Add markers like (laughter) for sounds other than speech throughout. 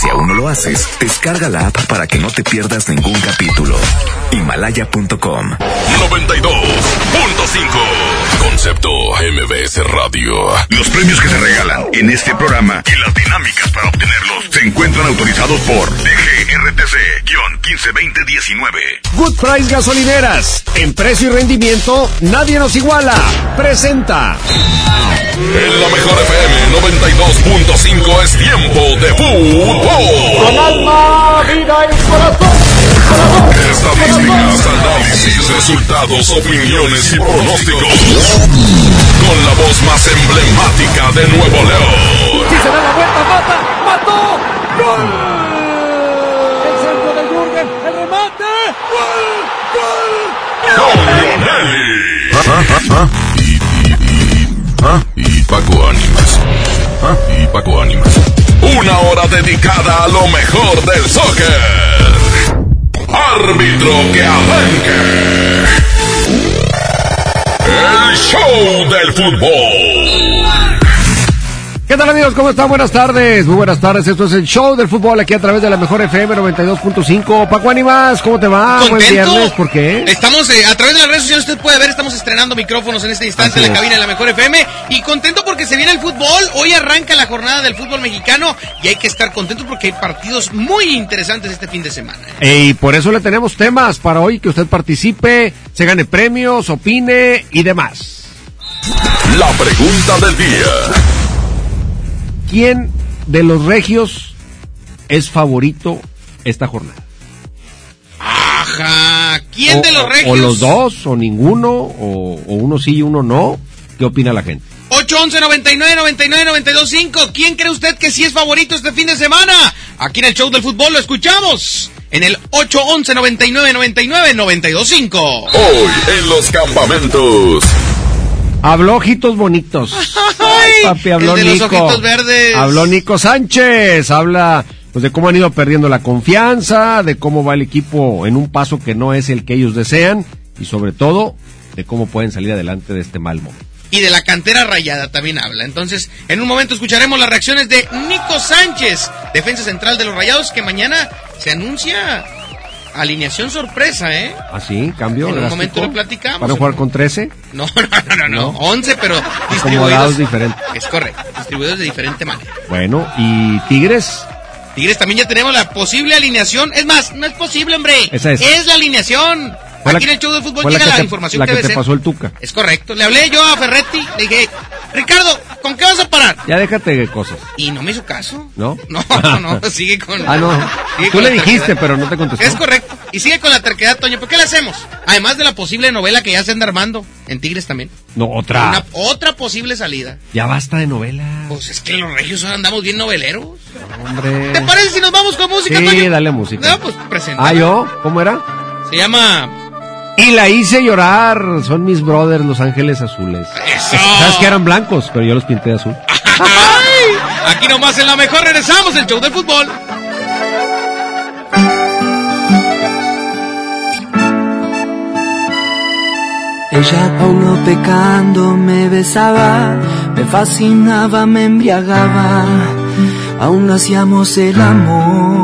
Si aún no lo haces, descarga la app para que no te pierdas ningún capítulo. Himalaya.com 92.5 Concepto MBS Radio. Los premios que se regalan en este programa y las dinámicas para obtenerlos se encuentran autorizados por DGRTC-152019. Good Price Gasolineras. En precio y rendimiento, nadie nos iguala. Presenta. En la mejor FM 92.5 es tiempo de fútbol. Con alma, vida y corazón. Estadísticas, análisis, resultados, opiniones y pronósticos. Con la voz más emblemática de Nuevo León. Si se da la vuelta, mata, mató. ¡Gol! El centro del Jürgen, el remate. ¡Gol! Con Leonelli. Y, y, y, y Paco Ánimas. Y Paco Ánimas. Una hora dedicada a lo mejor del soccer. Árbitro que arranque. El show del fútbol. ¿Qué tal amigos? ¿Cómo están? Buenas tardes. Muy buenas tardes. Esto es el show del fútbol aquí a través de la mejor FM 92.5. Paco Ánimas, ¿cómo te va? Buen ¿Contento? viernes. ¿Por qué? Estamos eh, a través de las redes sociales, usted puede ver, estamos estrenando micrófonos en este instante Así en la es. cabina de la Mejor FM y contento porque se viene el fútbol. Hoy arranca la jornada del fútbol mexicano y hay que estar contentos porque hay partidos muy interesantes este fin de semana. Y por eso le tenemos temas para hoy, que usted participe, se gane premios, opine y demás. La pregunta del día. ¿Quién de los regios es favorito esta jornada? Ajá. ¿Quién O- de los regios? O los dos, o ninguno, o, o uno sí y uno no. ¿Qué opina la gente? 811 99 99 92 5. ¿Quién cree usted que sí es favorito este fin de semana? Aquí en el show del fútbol lo escuchamos. En el 811 99 99 92 5. Hoy en los campamentos. Habló ojitos bonitos. Ay, Papi, habló el de los Nico. ojitos verdes. Habló Nico Sánchez. Habla pues de cómo han ido perdiendo la confianza, de cómo va el equipo en un paso que no es el que ellos desean y sobre todo de cómo pueden salir adelante de este mal momento. y de la cantera rayada también habla. Entonces, en un momento escucharemos las reacciones de Nico Sánchez, defensa central de los Rayados, que mañana se anuncia alineación sorpresa, ¿eh? Así, cambio. En un momento lo platicamos. Para jugar con 13, (laughs) No, no, no, no, no, No. 11, pero distribuidos. diferentes. Es correcto, distribuidos de diferente manera. Bueno, y Tigres, Tigres también ya tenemos la posible alineación. Es más, no es posible, hombre. Esa es. la alineación. Fue la Aquí en el show de fútbol fue la llega que la, te- información la que te pasó el Tuca. Es correcto. Le hablé yo a Ferretti, le dije, Ricardo, ¿con qué vas a parar? ya déjate de cosas. Y no me hizo caso. ¿No? (laughs) No, (laughs) no, sigue con. Ah, no. Tú le dijiste, pero no te contestó. Es correcto. Y sigue con la terquedad, Toño. ¿Por qué le hacemos? Además de la posible novela que ya se anda armando en Tigres también. No, otra. Una- otra posible salida. Ya basta de novela. Pues es que los regios ahora andamos bien noveleros. Hombre. ¿Te parece si nos vamos con música, Sí, Toño? dale música. No, pues presenta. Ah, ¿yo? ¿Cómo era? Se llama. Y la hice llorar. Son mis brothers, Los Ángeles Azules. Eso. Sabes que eran blancos, pero yo los pinté de azul. ¡Ay! (laughs) Aquí nomás en la mejor regresamos el show del fútbol. Ella Paulo pecando me besaba, me fascinaba, me embriagaba, aún hacíamos el amor.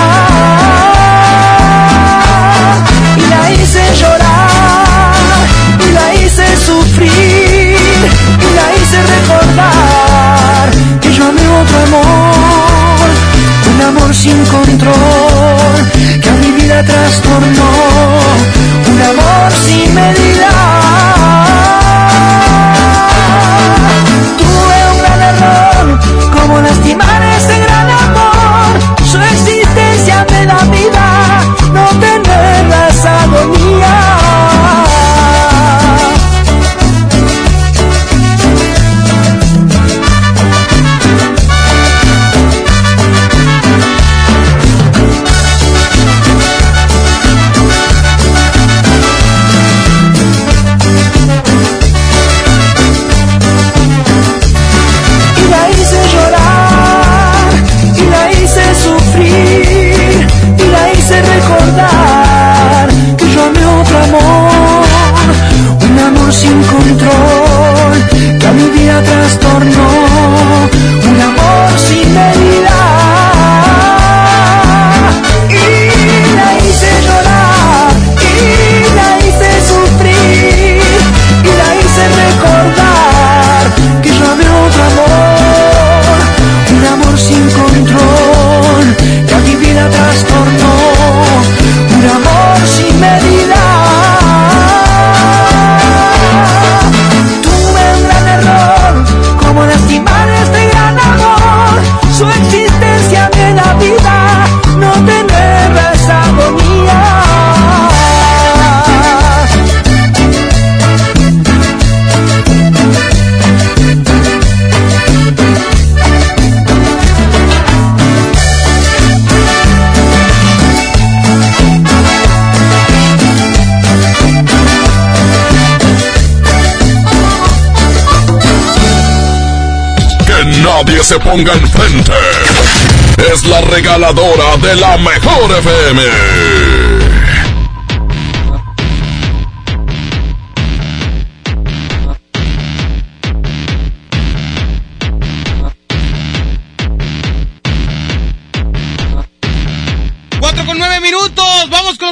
Sufrir, y la hice recordar que yo amé otro amor, un amor sin control, que a mi vida trastornó, un amor sin medida. Ponga enfrente. Es la regaladora de la mejor FM.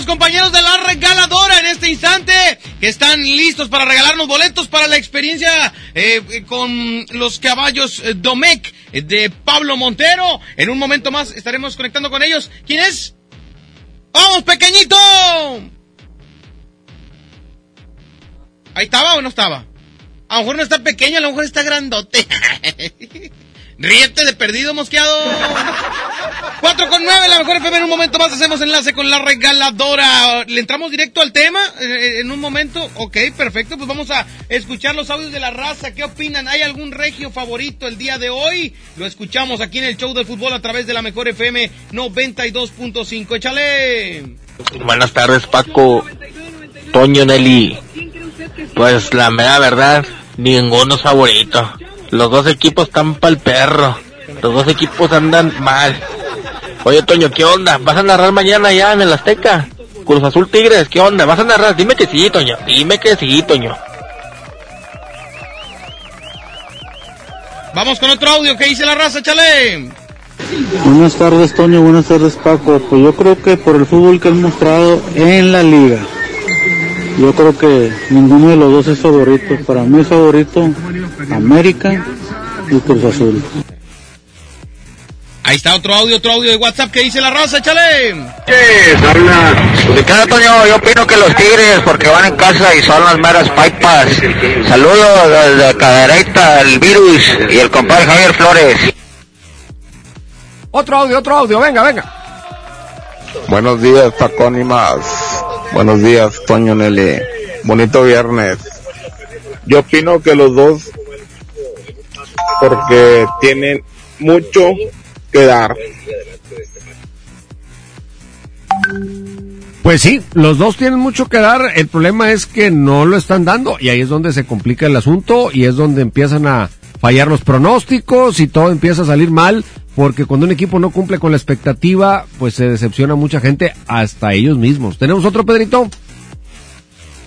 compañeros de la regaladora en este instante que están listos para regalarnos boletos para la experiencia eh, con los caballos eh, de Pablo Montero. En un momento más estaremos conectando con ellos. ¿Quién es? ¡Vamos, pequeñito! ¿Ahí estaba o no estaba? A lo mejor no está pequeño, a lo mejor está grandote. (laughs) Ríete de perdido, mosqueado. 4 con 9, la mejor FM. En un momento más hacemos enlace con la regaladora. ¿Le entramos directo al tema eh, en un momento? Ok, perfecto. Pues vamos a escuchar los audios de la raza. ¿Qué opinan? ¿Hay algún regio favorito el día de hoy? Lo escuchamos aquí en el show del fútbol a través de la mejor FM 92.5. Échale. Buenas tardes, Paco. Toño Nelly. Pues la mera verdad, ninguno es favorito. Los dos equipos están para el perro. Los dos equipos andan mal. Oye, Toño, ¿qué onda? ¿Vas a narrar mañana ya en el Azteca? Cruz Azul Tigres, ¿qué onda? ¿Vas a narrar? Dime que sí, Toño. Dime que sí, Toño. Vamos con otro audio que dice la raza, chale. Buenas tardes, Toño. Buenas tardes, Paco. Pues yo creo que por el fútbol que han mostrado en la liga, yo creo que ninguno de los dos es favorito. Para mí es favorito América y Cruz Azul. Ahí está otro audio, otro audio de WhatsApp que dice la raza, échale. Sí, habla. Pues, Toño? Yo opino que los Tigres, porque van en casa y son las meras pipas. Saludos desde Cadereyta, el virus y el compadre Javier Flores. Otro audio, otro audio, venga, venga. Buenos días, Paco más. Buenos días, Toño Nelly. Bonito viernes. Yo opino que los dos, porque tienen mucho que dar. Pues sí, los dos tienen mucho que dar. El problema es que no lo están dando y ahí es donde se complica el asunto y es donde empiezan a fallar los pronósticos y todo empieza a salir mal porque cuando un equipo no cumple con la expectativa, pues se decepciona mucha gente, hasta ellos mismos. ¿Tenemos otro, Pedrito?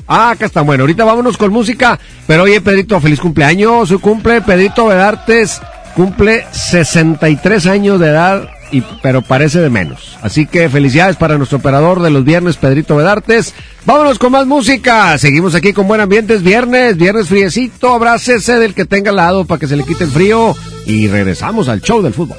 Ah, acá está. Bueno, ahorita vámonos con música. Pero oye, Pedrito, feliz cumpleaños. Su cumple, Pedrito Vedartes cumple 63 años de edad, y, pero parece de menos. Así que felicidades para nuestro operador de los viernes, Pedrito Vedartes. Vámonos con más música. Seguimos aquí con buen ambiente. Es viernes, viernes friecito. Abrácese del que tenga al lado para que se le quite el frío. Y regresamos al show del fútbol.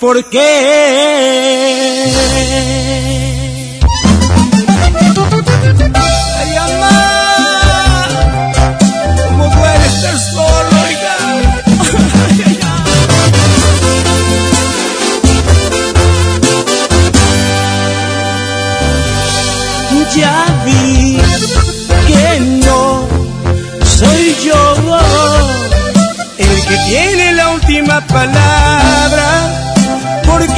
¿Por qué? ya vi que no soy yo el que tiene la última palabra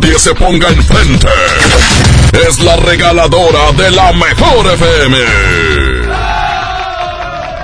Nadie se ponga enfrente. Es la regaladora de la mejor FM.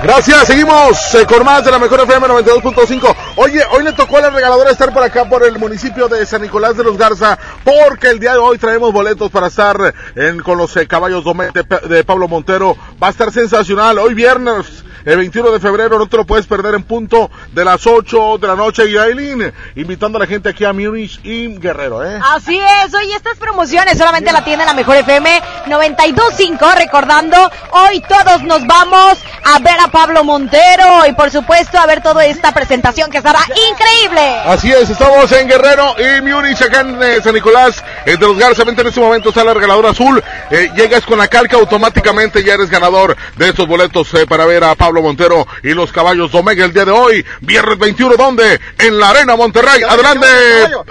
Gracias, seguimos eh, con más de la mejor FM 92.5. Oye, hoy le tocó a la regaladora estar por acá por el municipio de San Nicolás de los Garza, porque el día de hoy traemos boletos para estar en, con los eh, caballos de, de Pablo Montero. Va a estar sensacional. Hoy viernes, el 21 de febrero, no te lo puedes perder en punto de las 8 de la noche. Y Aileen, invitando a la gente aquí a Múnich y Guerrero, ¿eh? Así es, oye, estas promociones solamente la tiene la mejor FM 92.5, recordando, hoy todos nos vamos a ver a Pablo Montero y por supuesto a ver toda esta presentación que estará increíble. Así es, estamos en Guerrero y Múnich, acá en eh, San Nicolás, eh, de los Garza. Vente, En este momento está la regaladora azul. Eh, llegas con la calca, automáticamente ya eres ganador de estos boletos eh, para ver a Pablo Montero y los caballos Omega el día de hoy. Viernes 21, ¿dónde? En la Arena Monterrey. Adelante.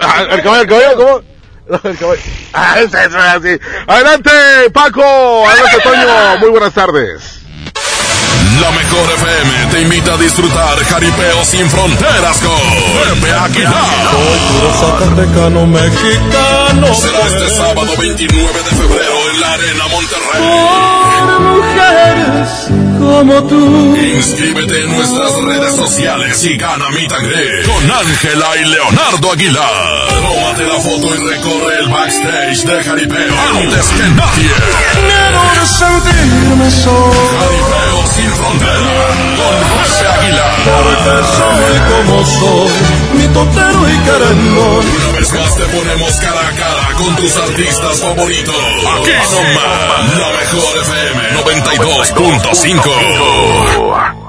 Ah, El caballo, el caballo, ¿cómo? (laughs) El caballo. Ah, (laughs) así. Adelante, Paco. Adelante, Toño. Muy buenas tardes. La mejor FM te invita a disfrutar jaripeo sin fronteras con Pepe Aguilar. Puro Zacatecano mexicano. Será este sábado 29 de febrero en la Arena Monterrey. Por mujeres como tú. Inscríbete en nuestras redes sociales y gana mi tangre con Ángela y Leonardo Aguilar. Tómate la foto y recorre el backstage de Jaripeo antes que nadie. Quiero de sentirme solo. Jaripeo sin frontera con Pepe Aguilar. Porque soy como soy, mi totero y querendón. Una vez más te ponemos cara a cara con tus artistas favoritos. Aquí nomás, la mejor FM 92.5. Cinco.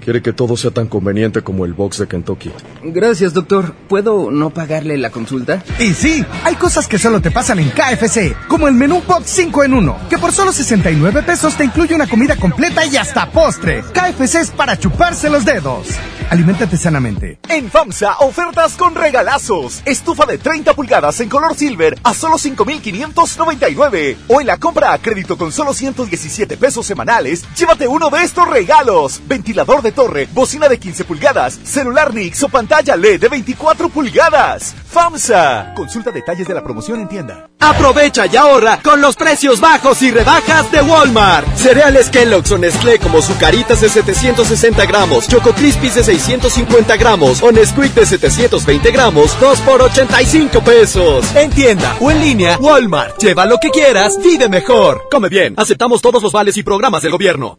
Quiere que todo sea tan conveniente como el box de Kentucky. Gracias, doctor. ¿Puedo no pagarle la consulta? Y sí, hay cosas que solo te pasan en KFC, como el menú Box 5 en 1, que por solo 69 pesos te incluye una comida completa y hasta postre. KFC es para chuparse los dedos. Aliméntate sanamente. En FAMSA, ofertas con regalazos. Estufa de 30 pulgadas en color silver a solo 5,599. O en la compra a crédito con solo 117 pesos semanales, llévate uno de estos regalos. Ventilador de torre, bocina de 15 pulgadas, celular Nix o pantalla LED de 24 pulgadas. FAMSA. Consulta detalles de la promoción en tienda. Aprovecha y ahorra con los precios bajos y rebajas de Walmart. Cereales Kellogg's o Nestlé como Zucaritas de 760 gramos, Choco Crispies de 650 gramos o Nesquik de 720 gramos, 2 por 85 pesos. En tienda o en línea, Walmart. Lleva lo que quieras, vive mejor. Come bien. Aceptamos todos los vales y programas del gobierno.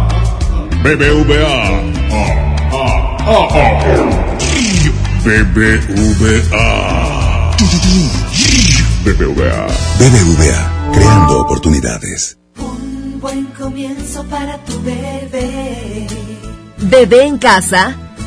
BBVA, BBVA, BBVA, BBVA, creando oportunidades. Un buen comienzo para tu bebé. Bebé en casa.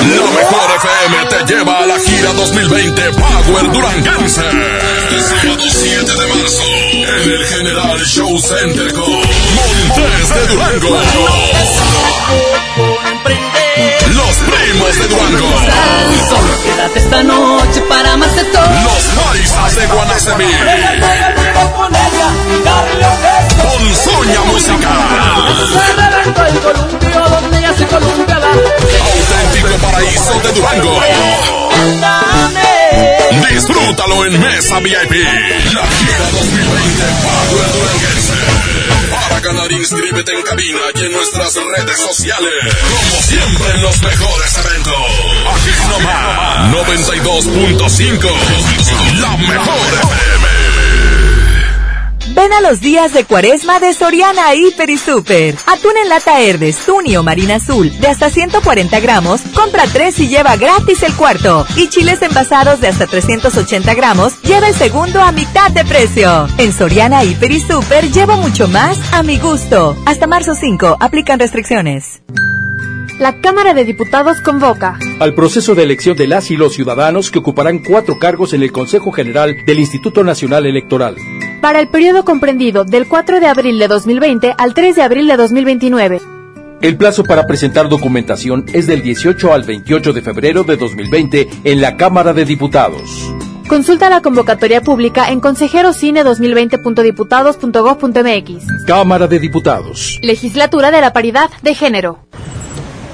La mejor FM te lleva a la gira 2020 Power Duranguense. El sábado 7 de marzo en el General Show Center con Montes de Durango. Los primos de Durango. Solo quédate esta noche para más de todo. Los paisas de Guanacemí. Con Soña Musical. Auténtico paraíso de Durango. Disfrútalo en Mesa VIP. La gira 2020 Power Duranguense. Para ganar, inscríbete en cabina y en nuestras redes sociales. Como siempre en los mejores eventos. Aquí nomás. 92.5. La mejor FM. Ven a los días de cuaresma de Soriana Hiper y Super. Atún en lata Herdes, Tuni o Marina Azul de hasta 140 gramos, compra 3 y lleva gratis el cuarto. Y chiles envasados de hasta 380 gramos, lleva el segundo a mitad de precio. En Soriana Hiper y Super llevo mucho más a mi gusto. Hasta marzo 5, aplican restricciones. La Cámara de Diputados convoca al proceso de elección de las y los ciudadanos que ocuparán cuatro cargos en el Consejo General del Instituto Nacional Electoral. Para el periodo comprendido del 4 de abril de 2020 al 3 de abril de 2029. El plazo para presentar documentación es del 18 al 28 de febrero de 2020 en la Cámara de Diputados. Consulta la convocatoria pública en consejerocine2020.diputados.gov.mx. Cámara de Diputados. Legislatura de la Paridad de Género.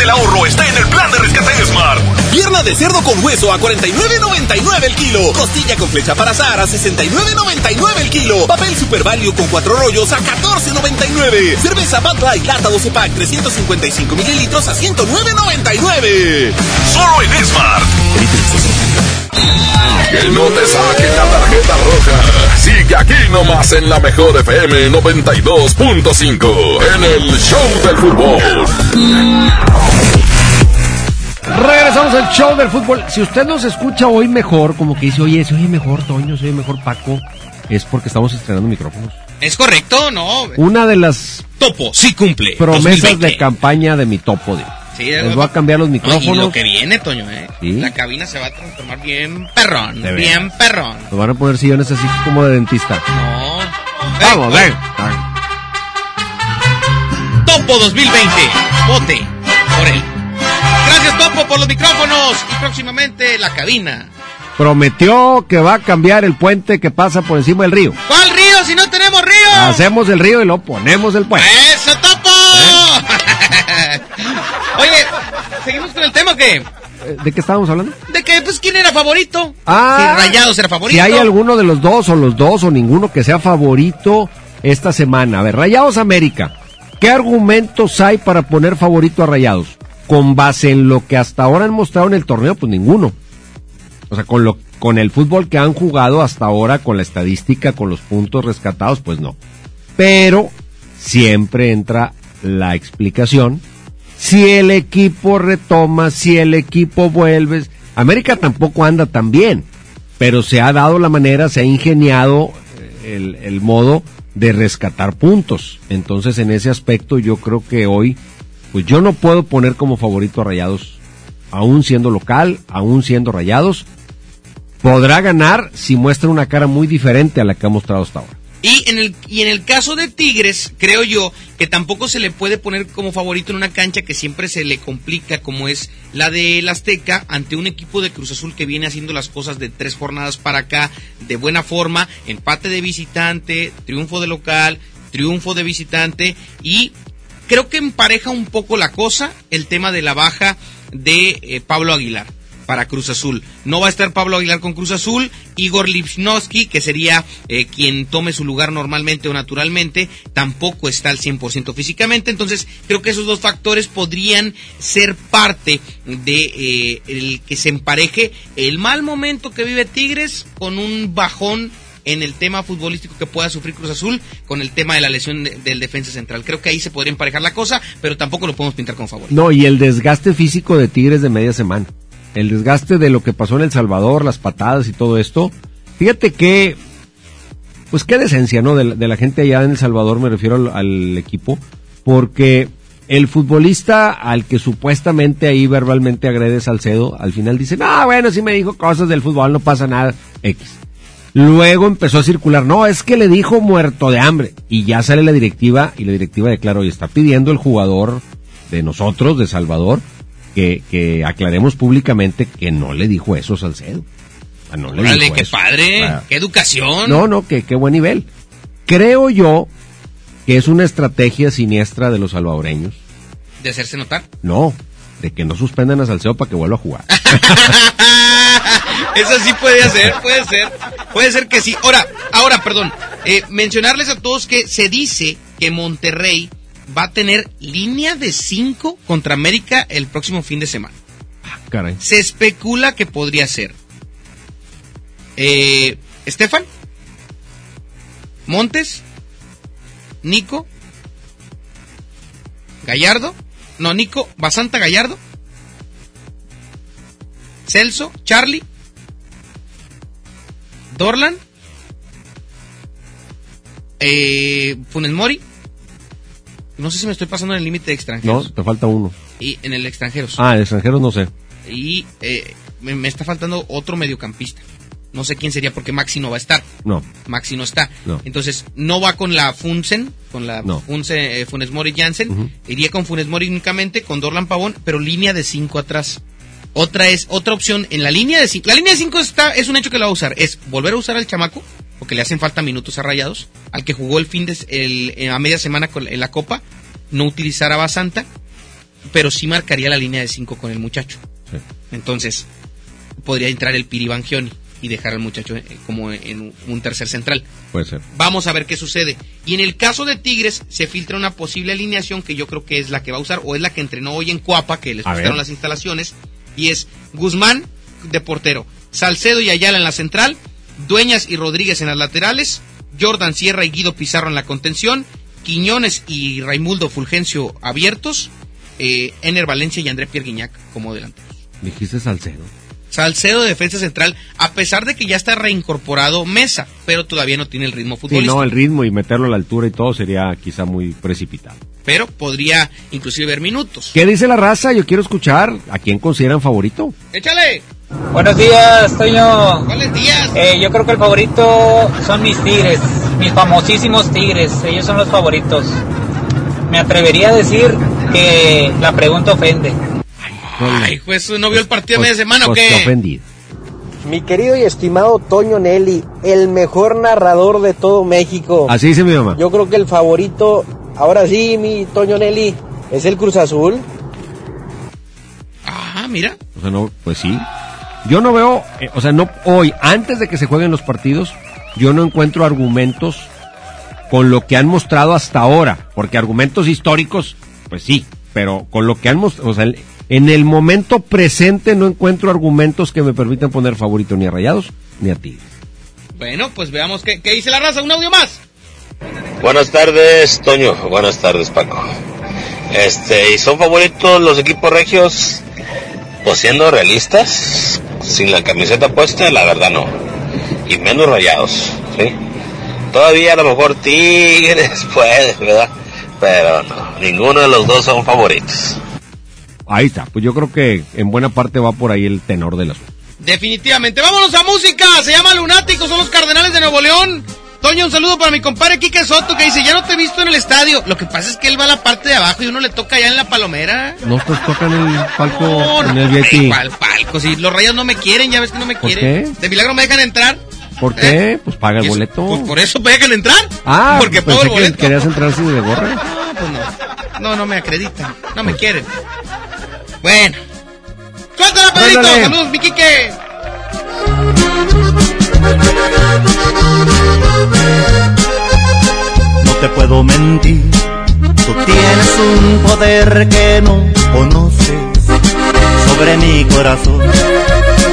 Del ahorro está en el plan de rescate Smart. Pierna de cerdo con hueso a 49.99 el kilo. Costilla con flecha para azar a 69.99 el kilo. Papel Super Value con cuatro rollos a 14.99. Cerveza Bud Light lata 12 pack 355 mililitros a 109.99. Solo en Smart. Que no te saquen la tarjeta roja. Sigue aquí nomás en la mejor FM 92.5 en el Show del Fútbol. Regresamos al show del fútbol. Si usted nos escucha hoy mejor, como que dice, oye, se oye mejor Toño, se oye mejor Paco, es porque estamos estrenando micrófonos. ¿Es correcto? No. Una de las Topo, sí cumple. promesas 2020. de campaña de mi topo. digo. Sí, Les voy a cambiar los No, y micrófonos. lo que viene, Toño, ¿eh? Sí. La cabina se va a transformar bien perrón. De bien perrón. Nos van a poner sillones así como de dentista. No. Vamos, ven. Topo 2020. Vote por él. Gracias, Topo, por los micrófonos. Y próximamente la cabina. Prometió que va a cambiar el puente que pasa por encima del río. ¿Cuál río si no tenemos río? Hacemos el río y lo ponemos el puente. ¡Eso, Topo! Oye, ¿seguimos con el tema que Eh, ¿De qué estábamos hablando? De que, pues, ¿quién era favorito? Ah, Si Rayados era favorito. Si hay alguno de los dos o los dos o ninguno que sea favorito esta semana. A ver, Rayados América. ¿Qué argumentos hay para poner favorito a Rayados? Con base en lo que hasta ahora han mostrado en el torneo, pues ninguno. O sea, con lo con el fútbol que han jugado hasta ahora, con la estadística, con los puntos rescatados, pues no. Pero siempre entra la explicación. Si el equipo retoma, si el equipo vuelve. América tampoco anda tan bien, pero se ha dado la manera, se ha ingeniado eh, el, el modo de rescatar puntos. Entonces, en ese aspecto, yo creo que hoy, pues yo no puedo poner como favorito a Rayados, aún siendo local, aún siendo Rayados, podrá ganar si muestra una cara muy diferente a la que ha mostrado hasta ahora. Y en el y en el caso de Tigres, creo yo que tampoco se le puede poner como favorito en una cancha que siempre se le complica como es la de Azteca ante un equipo de Cruz Azul que viene haciendo las cosas de tres jornadas para acá de buena forma, empate de visitante, triunfo de local, triunfo de visitante y creo que empareja un poco la cosa el tema de la baja de eh, Pablo Aguilar para Cruz Azul. No va a estar Pablo Aguilar con Cruz Azul, Igor Lipnowski, que sería eh, quien tome su lugar normalmente o naturalmente, tampoco está al 100% físicamente, entonces creo que esos dos factores podrían ser parte de eh, el que se empareje el mal momento que vive Tigres con un bajón en el tema futbolístico que pueda sufrir Cruz Azul con el tema de la lesión de- del defensa central. Creo que ahí se podría emparejar la cosa, pero tampoco lo podemos pintar como favorito. No, y el desgaste físico de Tigres de media semana. El desgaste de lo que pasó en El Salvador, las patadas y todo esto. Fíjate que, pues qué decencia, ¿no? De, la- gente allá en El Salvador, me refiero al, equipo, porque el futbolista al que supuestamente ahí verbalmente agrede Salcedo, al final dice, ah, bueno, sí me dijo cosas del fútbol, no pasa nada, X. Luego empezó a circular, no, es que le dijo muerto de hambre. Y ya sale la directiva y la directiva declaró y está pidiendo el jugador de nosotros, de Salvador, que, que aclaremos públicamente que no le dijo eso Salcedo. No le Órale, dijo qué eso. padre, Ah. qué educación. No, no, que qué buen nivel. Creo yo que es una estrategia siniestra de los salvadoreños. De hacerse notar. No, de que no suspendan a Salcedo para que vuelva a jugar. (laughs) Eso sí puede ser, puede ser. Puede ser que sí. Ahora, ahora, perdón. eh, mencionarles a todos que se dice que Monterrey va a tener línea de 5 contra América el próximo fin de semana. Caray. Se especula que podría ser. Eh, Estefan, Montes, Nico, Gallardo, no, Nico, Basanta Gallardo, Celso, Charlie, Dorlan, eh, Funes Mori. No sé si me estoy pasando en el límite de No, extranjeros. te falta uno. Y en el extranjeros. Ah, extranjeros no sé. Y eh, me, me está faltando otro mediocampista. No sé quién sería porque Maxi no va a estar. No. Maxi no está. No. Entonces, no va con la Funsen, con la No. Funse, eh, Funes Mori Jansen. Iría con Funes Mori únicamente, con Dorlan Pavón, pero línea de 5 atrás. Otra es, otra opción, en la línea de 5. La línea de 5 está, es un hecho que la va a usar. Es volver a usar al chamaco, porque le hacen falta minutos a rayados. Al que jugó el fin de, el, eh, a media semana con, en la Copa. No utilizar a Basanta, pero sí marcaría la línea de 5 con el muchacho. Sí. Entonces, podría entrar el Piribangioni y dejar al muchacho eh, como en un- un tercer central. Puede ser. Vamos a ver qué sucede. Y en el caso de Tigres, se filtra una posible alineación que yo creo que es la que va a usar, o es la que entrenó hoy en Cuapa, que les A gustaron ver. las instalaciones, y es Guzmán de portero, Salcedo y Ayala en la central, Dueñas y Rodríguez en las laterales, Jordan Sierra y Guido Pizarro en la contención, Quiñones y Raimundo Fulgencio abiertos, eh, Ener Valencia y André Pierre Guignac como delanteros. Dijiste Salcedo. Salcedo de defensa central, a pesar de que ya está reincorporado Mesa, pero todavía no tiene el ritmo Sí, futbolístico. no, el ritmo y meterlo a la altura y todo sería quizá muy precipitado. Pero podría inclusive ver minutos. ¿Qué dice la raza? Yo quiero escuchar a quién consideran favorito. ¡Échale! Buenos días, Toño. ¿Cuáles días? Eh, yo creo que el favorito son mis tigres, mis famosísimos tigres. Ellos son los favoritos. Me atrevería a decir que la pregunta ofende. Ay, pues ¿no vio el partido de Pues- media semana o pues, qué? qué ofendido. Mi querido y estimado Toño Nelly, el mejor narrador de todo México. Así dice mi mamá. Yo creo que el favorito, ahora sí, mi Toño Nelly, es el Cruz Azul. Ah, mira. O sea, no, pues sí. Yo no veo, eh, o sea, no hoy, antes de que se jueguen los partidos, yo no encuentro argumentos con lo que han mostrado hasta ahora, porque argumentos históricos, pues sí, pero con lo que han mostrado, o sea, en el momento presente no encuentro argumentos que me permitan poner favorito ni a Rayados ni a Tigres. Bueno, pues veamos qué, qué dice la raza. Un audio más. Buenas tardes, Toño. Buenas tardes, Paco. Este, ¿y son favoritos los equipos regios? Pues siendo realistas, sin la camiseta puesta, la verdad no. Y menos rayados, ¿sí? Todavía a lo mejor Tigres (laughs) puede, ¿verdad? Pero no, ninguno de los dos son favoritos. Ahí está, pues yo creo que en buena parte va por ahí el tenor del asunto. Definitivamente. Vámonos a música. Se llama Lunáticos, son los Cardenales de Nuevo León. Toño, un saludo para mi compadre Quique Soto que dice, ya no te he visto en el estadio. Lo que pasa es que él va a la parte de abajo y uno le toca allá en la palomera. ¿No te toca en el palco, No, en no, el VIP? ¿Cuál palco? Si los rayos no me quieren, ya ves que no me ¿Por quieren. De milagro me dejan entrar. ¿Por qué? Pues paga el boleto. Pues por eso me dejan entrar. ah, porque pensé pago el que boleto. querías entrar sin de gorra. No, pues no. No, no me acreditan. No me quieren. Bueno. Suéltala, Pedrito. Saludos, mi Quique. No te puedo mentir. Tú tienes un poder que no conoces sobre mi corazón,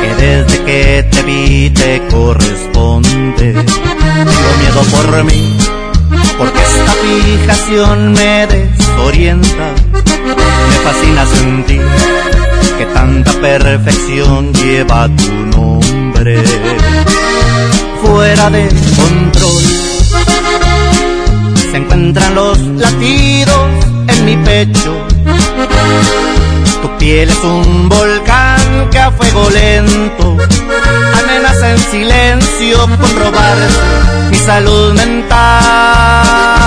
que desde que te vi te corresponde. Tengo miedo por mí, porque esta fijación me desorienta. Me fascina sentir que tanta perfección lleva tu nombre fuera de control se encuentran los latidos en mi pecho. Tu piel es un volcán que a fuego lento amenaza en silencio con robar mi salud mental.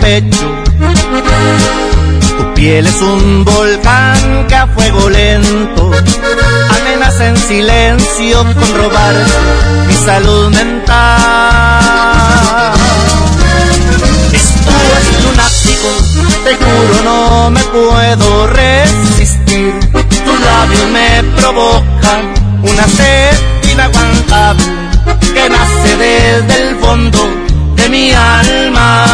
Pecho. Tu piel es un volcán que a fuego lento amenaza en silencio con robar mi salud mental. Esto es lunático, te juro no me puedo resistir. Tus labios me provocan una sed inaguantable que nace desde el fondo de mi alma.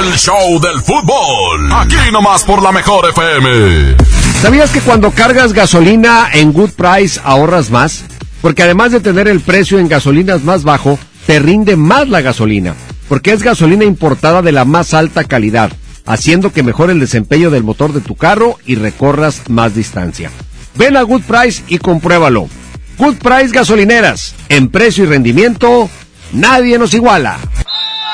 El show del fútbol. Aquí nomás por la mejor FM. ¿Sabías que cuando cargas gasolina en Good Price ahorras más? Porque además de tener el precio en gasolinas más bajo, te rinde más la gasolina. Porque es gasolina importada de la más alta calidad, haciendo que mejore el desempeño del motor de tu carro y recorras más distancia. Ven a Good Price y compruébalo. Good Price Gasolineras, en precio y rendimiento, nadie nos iguala.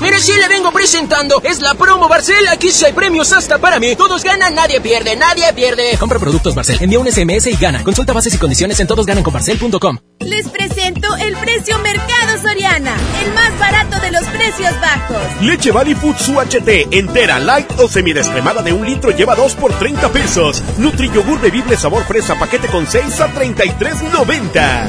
Mire, sí le vengo presentando. Es la promo Barcel. Aquí sí hay premios hasta para mí. Todos ganan, nadie pierde, nadie pierde. Compra productos Barcel, envía un SMS y gana. Consulta bases y condiciones en todosgananconbarcel.com. Les presento el precio Mercado Soriana. El más barato de los precios bajos. Leche Valley Foods UHT, entera, light o semidescremada de un litro lleva 2 por 30 pesos. Nutri yogur bebible sabor fresa paquete con 6 a 33.90.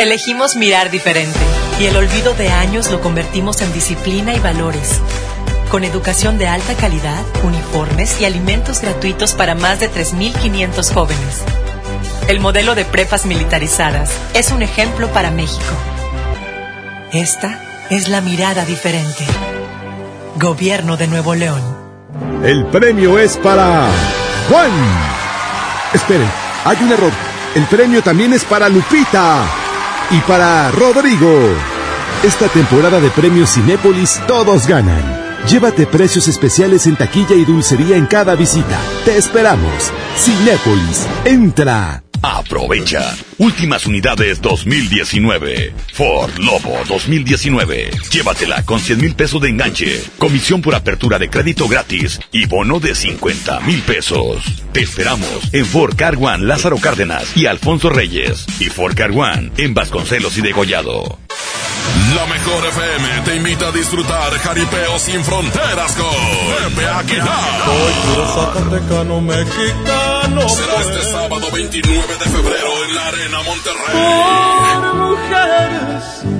Elegimos mirar diferente y el olvido de años lo convertimos en disciplina y valores. Con educación de alta calidad, uniformes y alimentos gratuitos para más de 3.500 jóvenes. El modelo de prepas militarizadas es un ejemplo para México. Esta es la mirada diferente. Gobierno de Nuevo León. El premio es para Juan. Esperen, hay un error. El premio también es para Lupita y para Rodrigo. Esta temporada de premios Cinépolis todos ganan. Llévate precios especiales en taquilla y dulcería en cada visita. Te esperamos. Cinépolis, entra. Aprovecha. Últimas unidades 2019. Ford Lobo 2019. Llévatela con 100 mil pesos de enganche. Comisión por apertura de crédito gratis. Y bono de 50 mil pesos. Te esperamos en Ford Car One Lázaro Cárdenas y Alfonso Reyes. Y Ford Car One en Vasconcelos y Degollado. La mejor FM te invita a disfrutar Jaripeo sin fronteras con Pepe Aguilar. Zacatecano mexicano. Será este sábado 29 de febrero en la Arena Monterrey. Por mujeres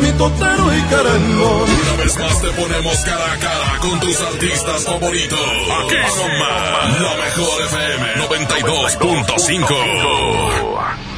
mi totero y querendón. Una vez más te ponemos cara a cara con tus artistas favoritos. Aquí nomás, la mejor FM 92.5.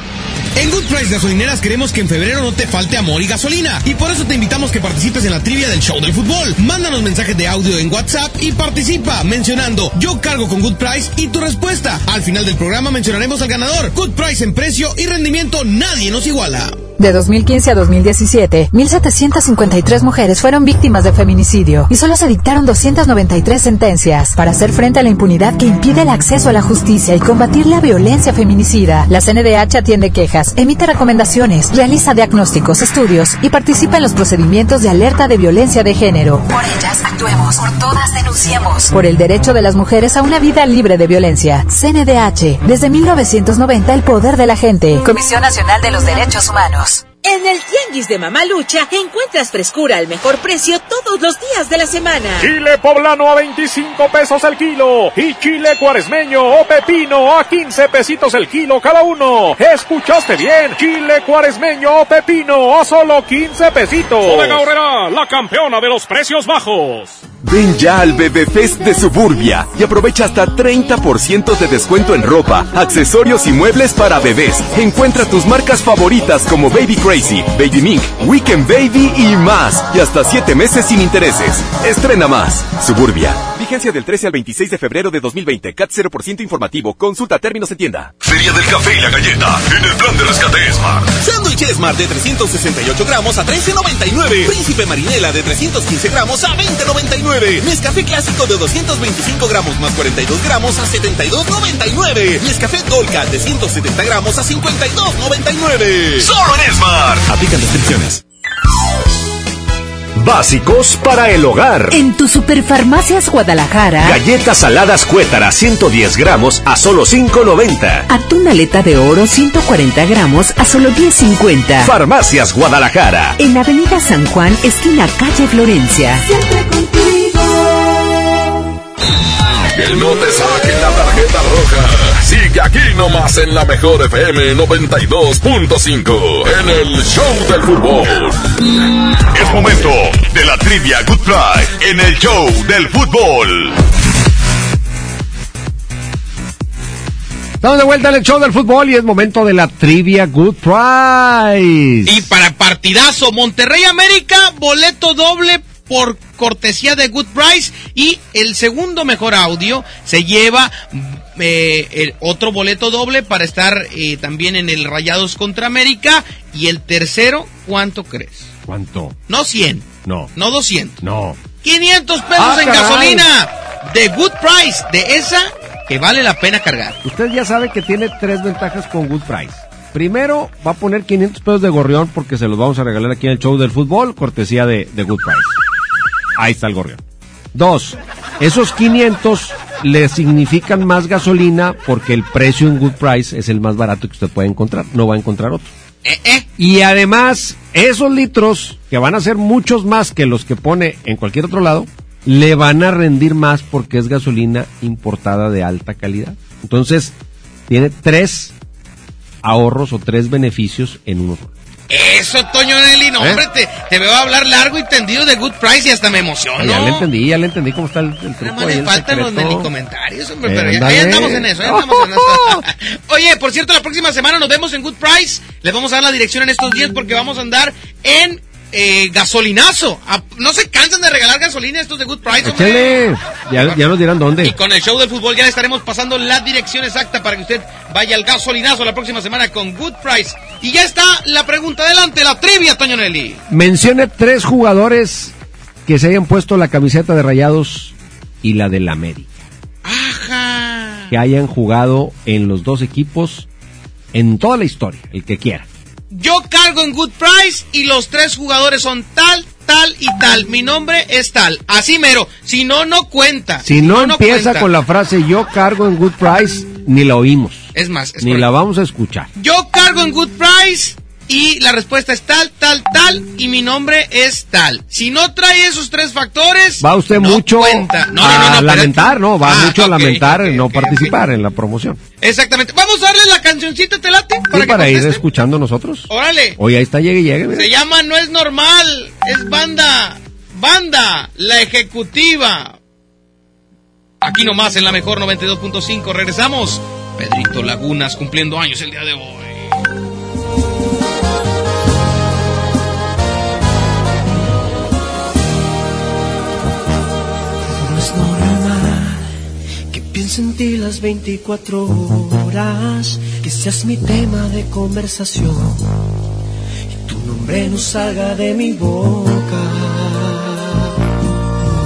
En Good Price Gasolineras queremos que en febrero no te falte amor y gasolina. Y por eso te invitamos que participes en la trivia del show del fútbol. Mándanos mensajes de audio en WhatsApp y participa mencionando yo cargo con Good Price y tu respuesta. Al final del programa mencionaremos al ganador. Good Price en precio y rendimiento nadie nos iguala. De 2015 a 2017, 1.753 mujeres fueron víctimas de feminicidio y solo se dictaron 293 sentencias. Para hacer frente a la impunidad que impide el acceso a la justicia y combatir la violencia feminicida, la CNDH atiende quejas, emite recomendaciones, realiza diagnósticos, estudios y participa en los procedimientos de alerta de violencia de género. Por ellas actuemos, por todas denunciemos. Por el derecho de las mujeres a una vida libre de violencia. CNDH, desde 1990 el poder de la gente. Comisión Nacional de los Derechos Humanos. En el Tianguis de Mamalucha encuentras frescura al mejor precio todos los días de la semana. Chile poblano a 25 pesos el kilo y chile cuaresmeño o pepino a 15 pesitos el kilo cada uno. ¿Escuchaste bien? Chile cuaresmeño o pepino a solo 15 pesitos. Bodega Horrera, la campeona de los precios bajos. Ven ya al Bebé Fest de Suburbia y aprovecha hasta 30% de descuento en ropa, accesorios y muebles para bebés. Encuentra tus marcas favoritas como Baby Crazy, Baby Mink, Weekend Baby y más. Y hasta 7 meses sin intereses. Estrena más. Suburbia. Vigencia del 13 al 26 de febrero de 2020. CAT 0% informativo. Consulta términos en tienda. Feria del café y la galleta en el plan de rescate Smart. Sándwich Smart de 368 gramos a 13.99. Príncipe Marinela de 315 gramos a 20.99. Nescafé clásico de 225 gramos más 42 gramos a 72.99. Nescafé Dolca de 170 gramos a 52.99. Solo en Smart. Aplican restricciones. Básicos para el hogar. En tu Superfarmacias Guadalajara. Galletas saladas Cuétara 110 gramos a solo 5.90. Atún aleta de oro 140 gramos a solo 10.50. Farmacias Guadalajara. En Avenida San Juan, esquina calle Florencia. Siempre contigo. Que no te saquen la tarjeta roja. Sigue aquí nomás en la mejor FM 92.5 en el Show del Fútbol. Es momento de la trivia Good Friday en el Show del Fútbol. Estamos de vuelta en el show del fútbol y es momento de la trivia Good Prize. Y para partidazo, Monterrey América, boleto doble por cortesía de Good Price y el segundo mejor audio se lleva eh, el otro boleto doble para estar eh, también en el Rayados contra América y el tercero, ¿cuánto crees? ¿Cuánto? No 100, No. no 200. No. 500 pesos Ah, en caray. gasolina de Good Price, de esa que vale la pena cargar. Usted ya sabe que tiene tres ventajas con Good Price. Primero, va a poner 500 pesos de gorrión porque se los vamos a regalar aquí en el show del fútbol, cortesía de, de Good Price. Ahí está el gorrión. Dos, esos 500 le significan más gasolina porque el precio en Good Price es el más barato que usted puede encontrar. No va a encontrar otro. Y además, esos litros, que van a ser muchos más que los que pone en cualquier otro lado, le van a rendir más porque es gasolina importada de alta calidad. Entonces, tiene tres ahorros o tres beneficios en uno solo. Eso, Toño Nelly, no, ¿Eh? hombre, te, te veo hablar largo y tendido de Good Price y hasta me emociono. Ya le entendí, ya le entendí cómo está el, el truco. Nada más le faltan los. Nelly comentarios, hombre, Eh, pero ya, ándale. ahí andamos en eso, ahí (laughs) andamos en eso. (laughs) Oye, por cierto, la próxima semana nos vemos en Good Price. Les vamos a dar la dirección en estos días porque vamos a andar en eh, gasolinazo. Ah, No se cansan de regalar gasolina estos de Good Price. Échale. Ya, ya nos dirán dónde. Y con el show del fútbol ya le estaremos pasando la dirección exacta para que usted vaya al gasolinazo la próxima semana con Good Price. Y ya está la pregunta adelante, la trivia, Toño Nelly. Mencione tres jugadores que se hayan puesto la camiseta de Rayados y la del América. Que hayan jugado en los dos equipos en toda la historia, el que quiera. Yo cargo en Good Price y los tres jugadores son tal, tal y tal. Mi nombre es tal. Así mero. Si no, no cuenta. Si no, empieza cuenta. con la frase yo cargo en Good Price, ni la oímos. Es más, es Ni correcto. la vamos a escuchar. Yo cargo en Good Price y la respuesta es tal, tal, tal y mi nombre es tal. Si no trae esos tres factores, Va usted no mucho cuenta. No, no, no, a no, lamentar, ¿no? Va Ah, mucho a lamentar no participar en la promoción. Exactamente. Vamos a darle la cancioncita, ¿te late? Sí, que para ir escuchando nosotros. Órale. Oye, ahí está, llegue, llegue. mira. Se llama No es normal, es banda, banda, la ejecutiva. Aquí nomás en la mejor 92.5 regresamos. Pedrito Lagunas cumpliendo años el día de hoy. Que piense en las 24 horas, que seas mi tema de conversación y tu nombre no salga de mi boca.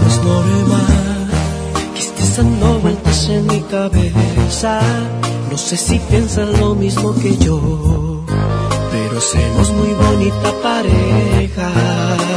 Es normal que estés dando vueltas en mi cabeza. No sé si piensas lo mismo que yo, pero hacemos muy bonita pareja.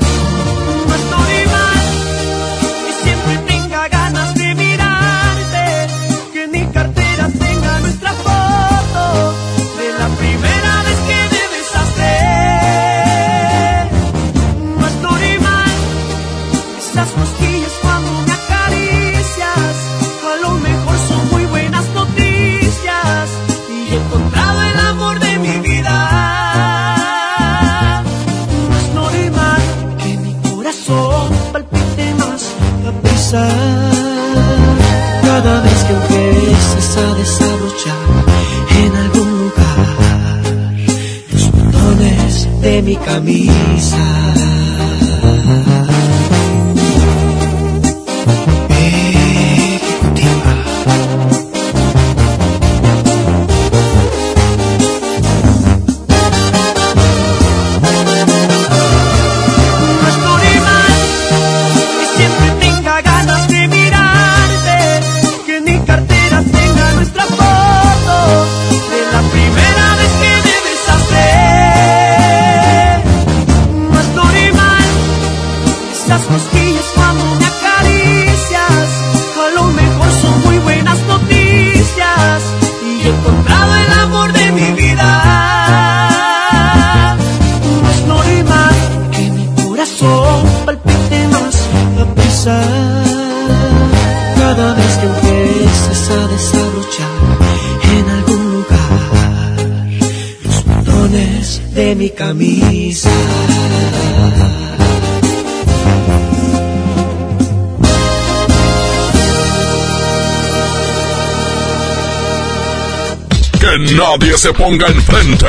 Nadie se ponga enfrente.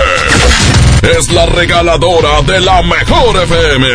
Es la regaladora de la mejor FM.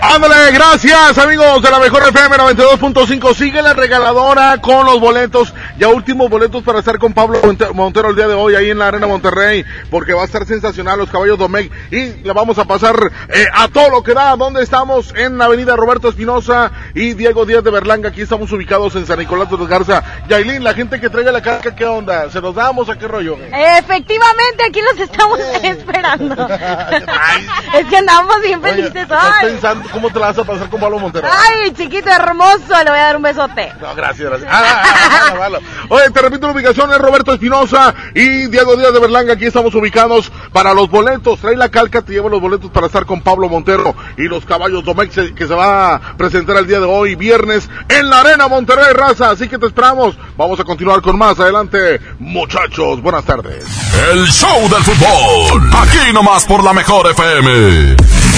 Ándale, gracias amigos de la mejor FM 92.5. Sigue la regaladora con los boletos. Ya últimos boletos para estar con Pablo Monte- Montero el día de hoy ahí en la Arena Monterrey. Porque va a estar sensacional los caballos Domecq. Y le vamos a pasar eh, a todo lo que da. ¿Dónde estamos? En la avenida Roberto Espinosa y Diego Díaz de Berlanga. Aquí estamos ubicados en San Nicolás de los Garza. Yailin, la gente que traiga la caja, ¿qué onda? ¿Se los damos a qué rollo? Efectivamente, aquí los estamos esperando. (laughs) es que andamos bien felices ¿Estás hoy. pensando cómo te la vas a pasar con Pablo Montero? Ay, chiquito hermoso, le voy a dar un besote. No, gracias, gracias. Ah, ah, ah. Oye, te repito la ubicación, es Roberto Espinosa y Diego Díaz de Berlanga. Aquí estamos ubicados para los boletos. Trae la calca, te llevo los boletos para estar con Pablo Montero y los caballos Domex que se va a presentar el día de hoy, viernes, en la Arena Monterrey Raza. Así que te esperamos. Vamos a continuar con más. Adelante, muchachos. Buenas tardes. El show del fútbol. Aquí nomás por la mejor FM.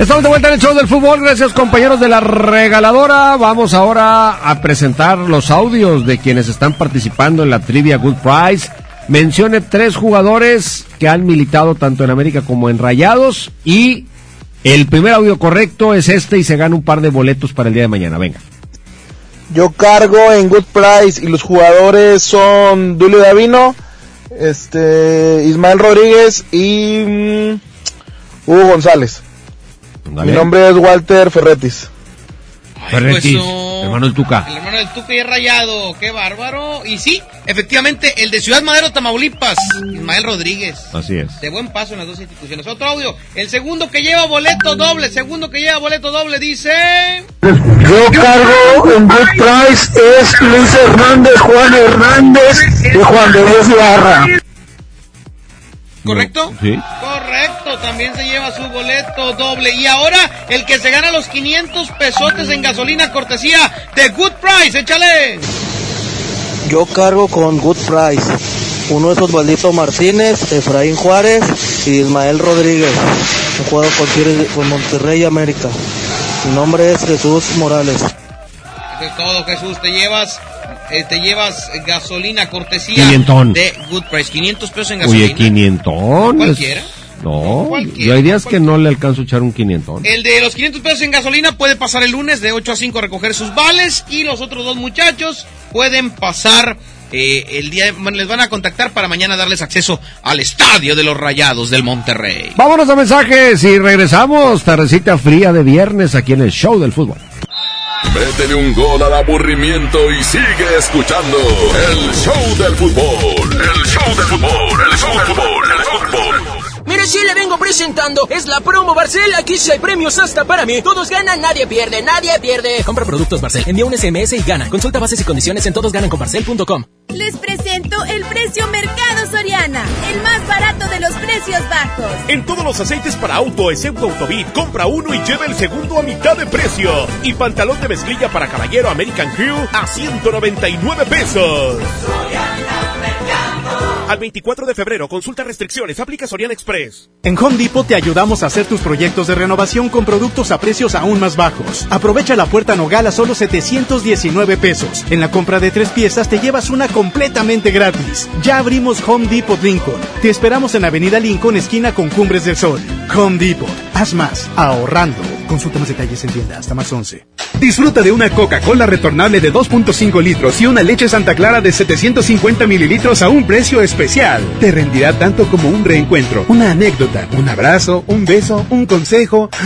Estamos de vuelta en el show del fútbol, gracias compañeros de la regaladora. Vamos ahora a presentar los audios de quienes están participando en la trivia Good Prize. Mencione tres jugadores que han militado tanto en América como en Rayados y el primer audio correcto es este y se gana un par de boletos para el día de mañana. Venga. Yo cargo en Good Price y los jugadores son Dulio Davino, este, Ismael Rodríguez y mm, Hugo González. Mi nombre es Walter Ferretis. Ferretis, Pues, hermano el Tuca. El hermano del Tuca y es rayado, qué bárbaro. Y sí, efectivamente, el de Ciudad Madero, Tamaulipas, Ismael Rodríguez. Así es. De buen paso en las dos instituciones. Otro audio. El segundo que lleva boleto doble, segundo que lleva boleto doble, dice... Yo cargo en Good Price es Luis Hernández, Juan Hernández y Juan de Dios Ibarra. ¿Correcto? Sí. Correcto, también se lleva su boleto doble. Y ahora el que se gana los 500 pesotes en gasolina cortesía de Good Price, échale. Yo cargo con Good Price. Uno es Osvaldito Martínez, Efraín Juárez y Ismael Rodríguez. He jugado con, Monterrey y América. Mi nombre es Jesús Morales. Eso es todo, Jesús. Te llevas, eh, te llevas gasolina cortesía de Good Price. 500 pesos en gasolina. Oye. Cualquiera. No, yo hay días que no le alcanzo a echar un quinientón. El de los 500 pesos en gasolina puede pasar el lunes de 8 a 5 a recoger sus vales y los otros dos muchachos pueden pasar eh, el día, bueno, les van a contactar para mañana darles acceso al estadio de los Rayados del Monterrey. Vámonos a mensajes y regresamos. Tardecita fría de viernes aquí en el show del fútbol. Métele un gol al aburrimiento y sigue escuchando el show del fútbol. El show del fútbol. El show del fútbol. El show del fútbol. Sí le vengo presentando. Es la promo Barcel. Aquí sí hay premios hasta para mí. Todos ganan, nadie pierde, nadie pierde. Compra productos Barcel. Envía un SMS y gana. Consulta bases y condiciones en todosgananconbarcel.com. Les presento el precio Mercado Soriana, el más barato de los precios bajos. En todos los aceites para auto, excepto Autobit, compra uno y lleva el segundo a mitad de precio. Y pantalón de mezclilla para caballero American Crew a 199 pesos. Al 24 de febrero, consulta restricciones, aplica Sorian Express. En Home Depot te ayudamos a hacer tus proyectos de renovación con productos a precios aún más bajos. Aprovecha la puerta Nogal a solo 719 pesos. En la compra de tres piezas te llevas una completamente gratis. Ya abrimos Home Depot Lincoln. Te esperamos en Avenida Lincoln, esquina con Cumbres del Sol. Home Depot. Haz más, ahorrando. Consulta más detalles en tienda hasta más 11. Disfruta de una Coca-Cola retornable de 2.5 litros y una leche Santa Clara de 750 mililitros a un precio especial. Te rendirá tanto como un reencuentro, una anécdota, un abrazo, un beso, un consejo. (gasps)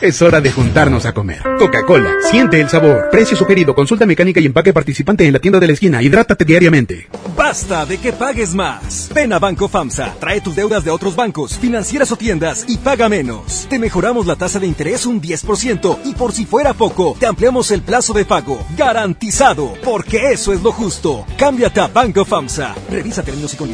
Es hora de juntarnos a comer. Coca-Cola, siente el sabor. Precio sugerido, consulta mecánica y empaque participante en la tienda de la esquina. Hidrátate diariamente. Basta de que pagues más. Ven a Banco FAMSA, trae tus deudas de otros bancos, financieras o tiendas y paga menos. Te mejoramos la tasa de interés un 10% y por si fuera poco, te ampliamos el plazo de pago. Garantizado, porque eso es lo justo. Cámbiate a Banco FAMSA. Revisa términos y condiciones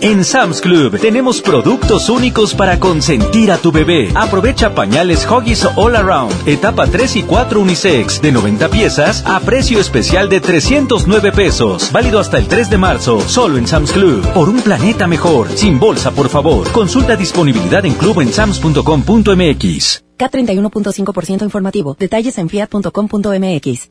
En Sam's Club tenemos productos únicos para consentir a tu bebé. Aprovecha pañales Huggies All Around, etapa 3 y 4 unisex, de 90 piezas a precio especial de 309 pesos. Válido hasta el 3 de marzo, solo en Sam's Club. Por un planeta mejor, sin bolsa, por favor. Consulta disponibilidad en club en sams.com.mx. K31.5% informativo. Detalles en fiat.com.mx.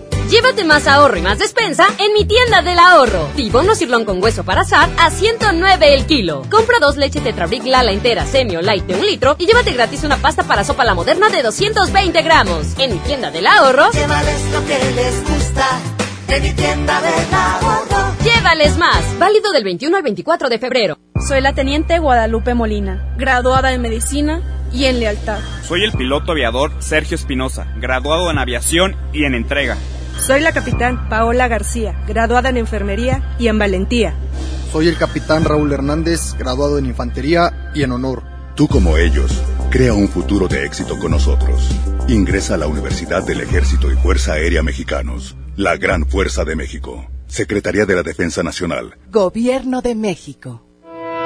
Llévate más ahorro y más despensa en mi tienda del ahorro. Tibono cirlón con hueso para asar a 109 el kilo. Compra dos leche Tetrabric Lala entera semi o light de un litro y llévate gratis una pasta para sopa la moderna de 220 gramos. En mi tienda del ahorro. Llévales lo que les gusta. De mi tienda del ahorro. Llévales más. Válido del 21 al 24 de febrero. Soy la teniente Guadalupe Molina, graduada en medicina y en lealtad. Soy el piloto aviador Sergio Espinosa, graduado en aviación y en entrega. Soy la capitán Paola García, graduada en enfermería y en valentía. Soy el capitán Raúl Hernández, graduado en infantería y en honor. Tú como ellos, crea un futuro de éxito con nosotros. Ingresa a la Universidad del Ejército y Fuerza Aérea Mexicanos, la Gran Fuerza de México. Secretaría de la Defensa Nacional. Gobierno de México.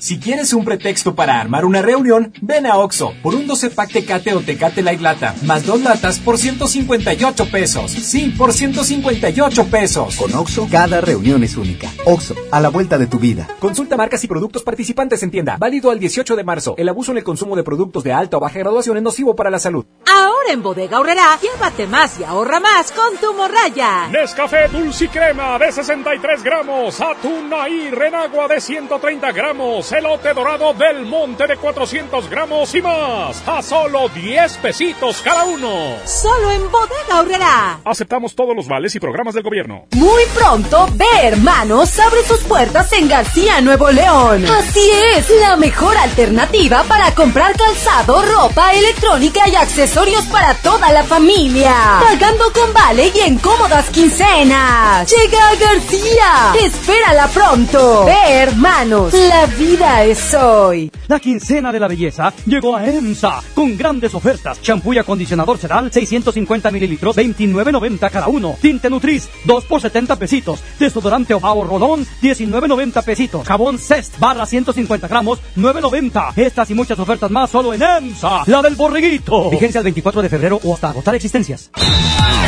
Si quieres un pretexto para armar una reunión, ven a Oxo por un 12 pack Tecate o Tecate Light Lata, más dos latas por 158 pesos. Sí, por 158 pesos. Con Oxo, cada reunión es única. Oxo, a la vuelta de tu vida. Consulta marcas y productos participantes en tienda. Válido al 18 de marzo. El abuso en el consumo de productos de alta o baja graduación es nocivo para la salud. Ahora en Bodega Horrera, llévate más y ahorra más con tu morraya. Nescafé Dulce y Crema de 63 gramos, atún y renagua de 130 gramos, elote dorado del monte de 400 gramos y más, a solo 10 pesitos cada uno. Solo en Bodega Horrera. Aceptamos todos los vales y programas del gobierno. Muy pronto, Ve Hermanos abre sus puertas en García, Nuevo León. Así es, la mejor alternativa para comprar calzado, ropa, electrónica y accesorios para toda la familia. Pagando con vale y en cómodas quincenas. Llega a García. Espérala pronto. Ve Hermanos, la vida es hoy. La quincena de la belleza llegó a EMSA con grandes ofertas. Champú y acondicionador Sedal 650 mililitros, 29.90 cada uno. Tinte Nutriz, 2 por 70 pesitos. Desodorante o Roll algodón, 19.90 pesitos. Jabón Cest, barra 150 gramos, 9.90. Estas y muchas ofertas más solo en EMSA, la del borreguito. Vigencia el 24 de febrero o hasta agotar existencias.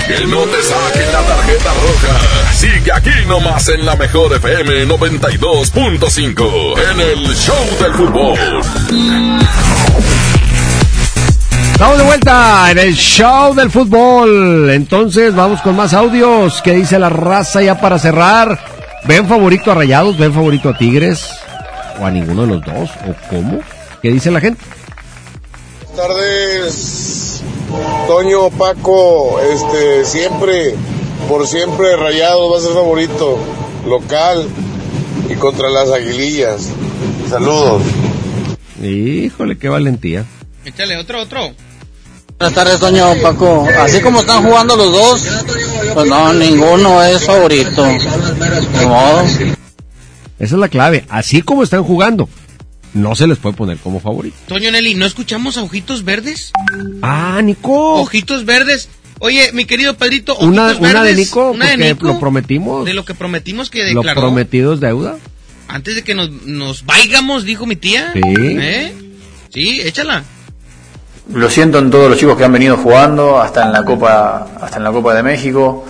Que no te saquen la tarjeta roja. Sigue aquí nomás en la mejor FM 92.5 en el Show del Fútbol. Estamos de vuelta en el show del fútbol. Entonces vamos con más audios. ¿Qué dice la raza ya para cerrar? ¿Ven favorito a Rayados? ¿Ven favorito a Tigres? ¿O a ninguno de los dos? ¿O cómo? ¿Qué dice la gente? Buenas tardes, Toño, Paco, este, siempre, por siempre Rayados va a ser favorito, local y contra las aguilillas. Saludos. Híjole, qué valentía. Échale otro, otro. Buenas tardes, Toño Paco. Así como están jugando los dos, pues no, ninguno es favorito. De modo. Esa es la clave. Así como están jugando, no se les puede poner como favorito. Toño Nelly, ¿no escuchamos a Ojitos Verdes? Ah, Nico. Ojitos Verdes. Oye, mi querido Pedrito, Ojitos Una, Verdes. una de Nico, una de Nico, lo prometimos. de lo que prometimos que Lo declaró. prometido es deuda. Antes de que nos, nos vaigamos, dijo mi tía. Sí. ¿Eh? Sí, échala. Lo siento en todos los chicos que han venido jugando, hasta en la Copa, hasta en la Copa de México.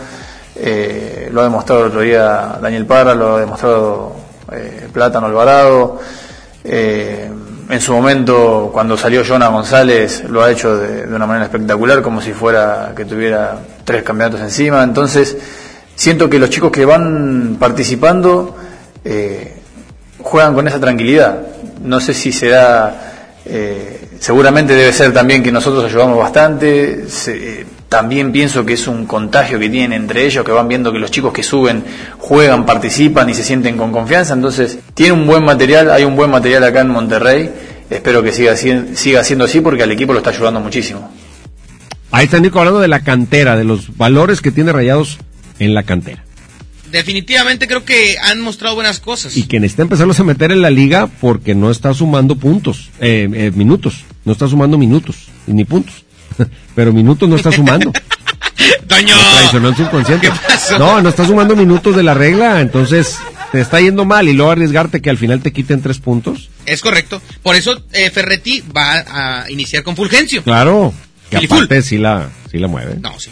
Eh, lo ha demostrado el otro día Daniel Parra, lo ha demostrado eh, Plátano Alvarado. Eh, en su momento, cuando salió Jonah González, lo ha hecho de, de una manera espectacular, como si fuera que tuviera tres campeonatos encima. Entonces, siento que los chicos que van participando eh, juegan con esa tranquilidad. No sé si será eh, seguramente debe ser también que nosotros ayudamos bastante. Eh, también pienso que es un contagio que tienen entre ellos, que van viendo que los chicos que suben juegan, participan y se sienten con confianza. Entonces, tiene un buen material, hay un buen material acá en Monterrey. Espero que siga, siga siendo así porque al equipo lo está ayudando muchísimo. Ahí está Nico hablando de la cantera, de los valores que tiene Rayados en la cantera. Definitivamente creo que han mostrado buenas cosas. Y que necesita empezarlos a meter en la liga porque no está sumando puntos, eh, eh, minutos. No está sumando minutos, y ni puntos. (laughs) Pero minutos no está sumando. (laughs) Toño. Lo traicionó en su inconsciente. (laughs) ¿Qué pasó? No, no está sumando minutos de la regla, entonces te está yendo mal y luego arriesgarte que al final te quiten tres puntos. Es correcto. Por eso eh, Ferretti va a iniciar con Fulgencio. Claro, que Filiful. aparte sí la, sí la mueve. No, sí,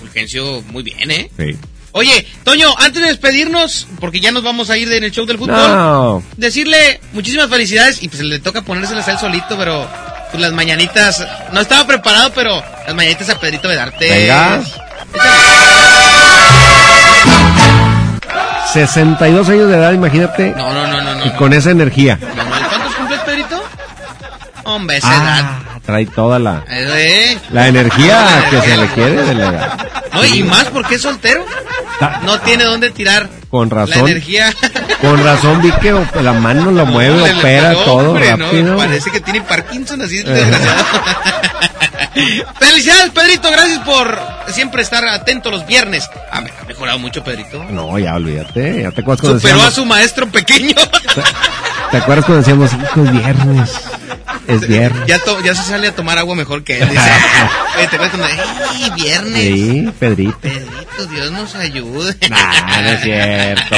Fulgencio muy bien, ¿eh? Sí. Oye, Toño, antes de despedirnos, porque ya nos vamos a ir en el show del fútbol, No. decirle muchísimas felicidades y pues le toca ponérselas a él solito, pero pues las mañanitas, no estaba preparado, pero las mañanitas a Pedrito Vedarte. Venga. 62 años de edad, imagínate. No, no, no, no, no. Y con esa energía. ¿Cuántos cumples, Pedrito? Hombre, esa edad. Ah, trae toda la, Eh, la energía que se le quiere de la edad. No, y más porque es soltero. No tiene dónde tirar Con la razón. energía. Con razón vi que la mano lo mueve, No, opera no, todo hombre, no, rápido. parece que tiene Parkinson así Ajá. desgraciado. (laughs) Felicidades, Pedrito. Gracias por siempre estar atento los viernes. Ha, me- ha mejorado mucho, Pedrito. No, ya olvídate. Ya te acuerdas cuando Superó a su maestro pequeño. (laughs) ¿te acuerdas cuando decíamos, es viernes? Es (laughs) viernes. ya, to- ya se sale a tomar agua mejor que él. Dice. (laughs) Te acuerdas cuando, ¡ay, viernes! Sí, Pedrito. Pedrito, Dios nos ayude. Nah, no es cierto.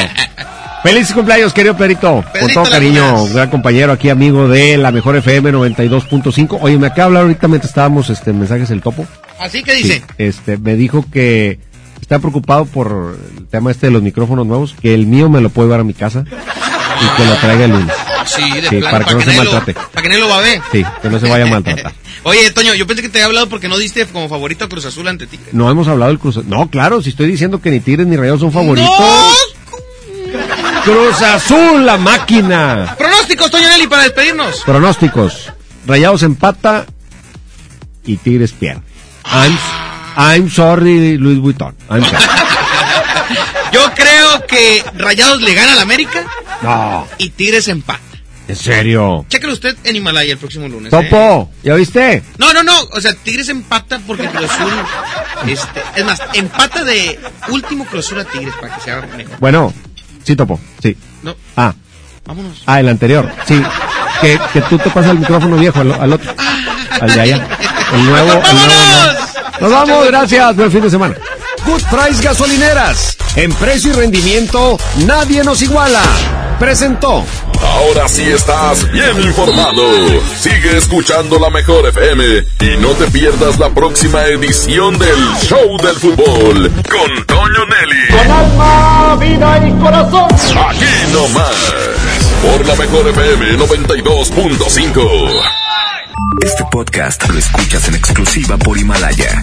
Feliz cumpleaños, querido Pedrito. Con todo cariño, gran compañero aquí, amigo de la mejor FM 92.5. Oye, me acaba de hablar ahorita mientras estábamos este, en mensajes el topo. Así que dice. Sí, este, me dijo que está preocupado por el tema este de los micrófonos nuevos, que el mío me lo puede llevar a mi casa y que lo traiga el lunes. Sí, de Sí, para que no se lo- maltrate. Para que nadie lo va a ver. Sí, que no se vaya a maltratar. (laughs) Oye, Toño, yo pensé que te había hablado porque no diste como favorito a Cruz Azul ante Tigres. No hemos hablado del Cruz Azul. No, claro, si estoy diciendo que ni Tigres ni Rayados son favoritos. Cruz Azul, la máquina. Pronósticos, Toño Nelly, para despedirnos. Pronósticos. Rayados empata y Tigres pierde. I'm, I'm sorry, Luis Vuitton. I'm sorry. (laughs) Creo que Rayados le gana al América No, y Tigres empata. en serio. Chéquelo usted en Himalaya el próximo lunes. ¿eh? Topo, ¿ya viste? No, no, no. O sea, Tigres empata porque Cruz Azul. Este, es más, empata de último Cruz Azul a Tigres para que sea mejor. Bueno, sí, Topo, sí. No. Ah, Vámonos. ah, el anterior, sí. Que, que tú te pasas el micrófono viejo al, al otro. Al de allá. El nuevo, el nuevo. no. Nos vamos, gracias. Buen fin de semana. Good Price Gasolineras. En precio y rendimiento, nadie nos iguala. Presentó. Ahora sí estás bien informado. Sigue escuchando la mejor FM y no te pierdas la próxima edición del Show del Fútbol con Toño Nelly. Con alma, vida y corazón. Aquí nomás. Por la mejor FM 92.5. Este podcast lo escuchas en exclusiva por Himalaya.